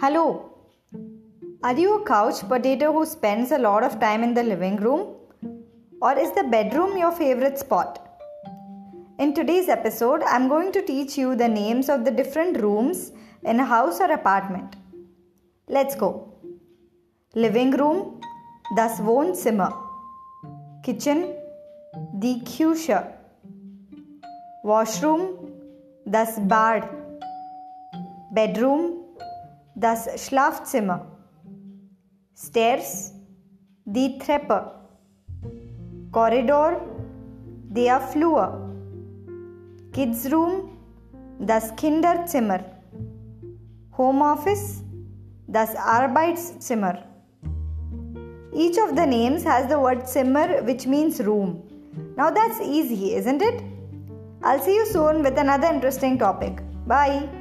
Hello. Are you a couch potato who spends a lot of time in the living room? Or is the bedroom your favorite spot? In today's episode, I'm going to teach you the names of the different rooms in a house or apartment. Let's go. Living room, das Wohnzimmer. Kitchen, die Küche. Washroom, das Bad. Bedroom, das Schlafzimmer. Stairs, die Treppe. Corridor, der Flur. Kids Room, das Kinderzimmer. Home Office, das Arbeitszimmer. Each of the names has the word Zimmer, which means room. Now that's easy, isn't it? I'll see you soon with another interesting topic. Bye.